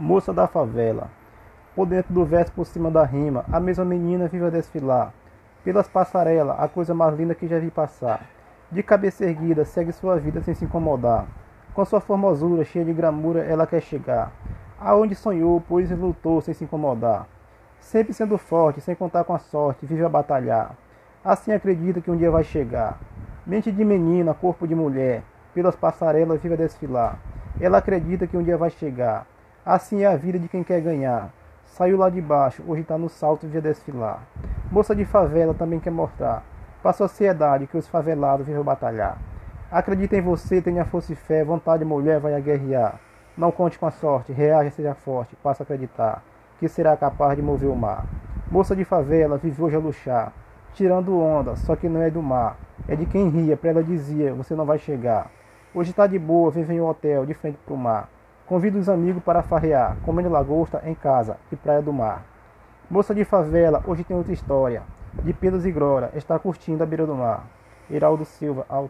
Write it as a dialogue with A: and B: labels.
A: Moça da favela. Por dentro do verso, por cima da rima, a mesma menina vive a desfilar. Pelas passarelas, a coisa mais linda que já vi passar. De cabeça erguida, segue sua vida sem se incomodar. Com sua formosura, cheia de gramura, ela quer chegar. Aonde sonhou, pois lutou sem se incomodar. Sempre sendo forte, sem contar com a sorte, vive a batalhar. Assim acredita que um dia vai chegar. Mente de menina, corpo de mulher, pelas passarelas vive a desfilar. Ela acredita que um dia vai chegar. Assim é a vida de quem quer ganhar. Saiu lá de baixo, hoje está no salto e via desfilar. Moça de favela também quer mostrar para a sociedade que os favelados vivem batalhar. Acredita em você, tenha força e fé, vontade mulher vai a guerrear. Não conte com a sorte, reaja, seja forte, passa a acreditar que será capaz de mover o mar. Moça de favela, vive hoje a luxar, tirando onda, só que não é do mar. É de quem ria, pra ela dizia, você não vai chegar. Hoje está de boa, vive em um hotel, de frente pro mar. Convida os amigos para farrear, comendo lagosta em casa e praia do mar. Moça de favela, hoje tem outra história. De pelos e glória, está curtindo a beira do mar. Heraldo Silva, autor.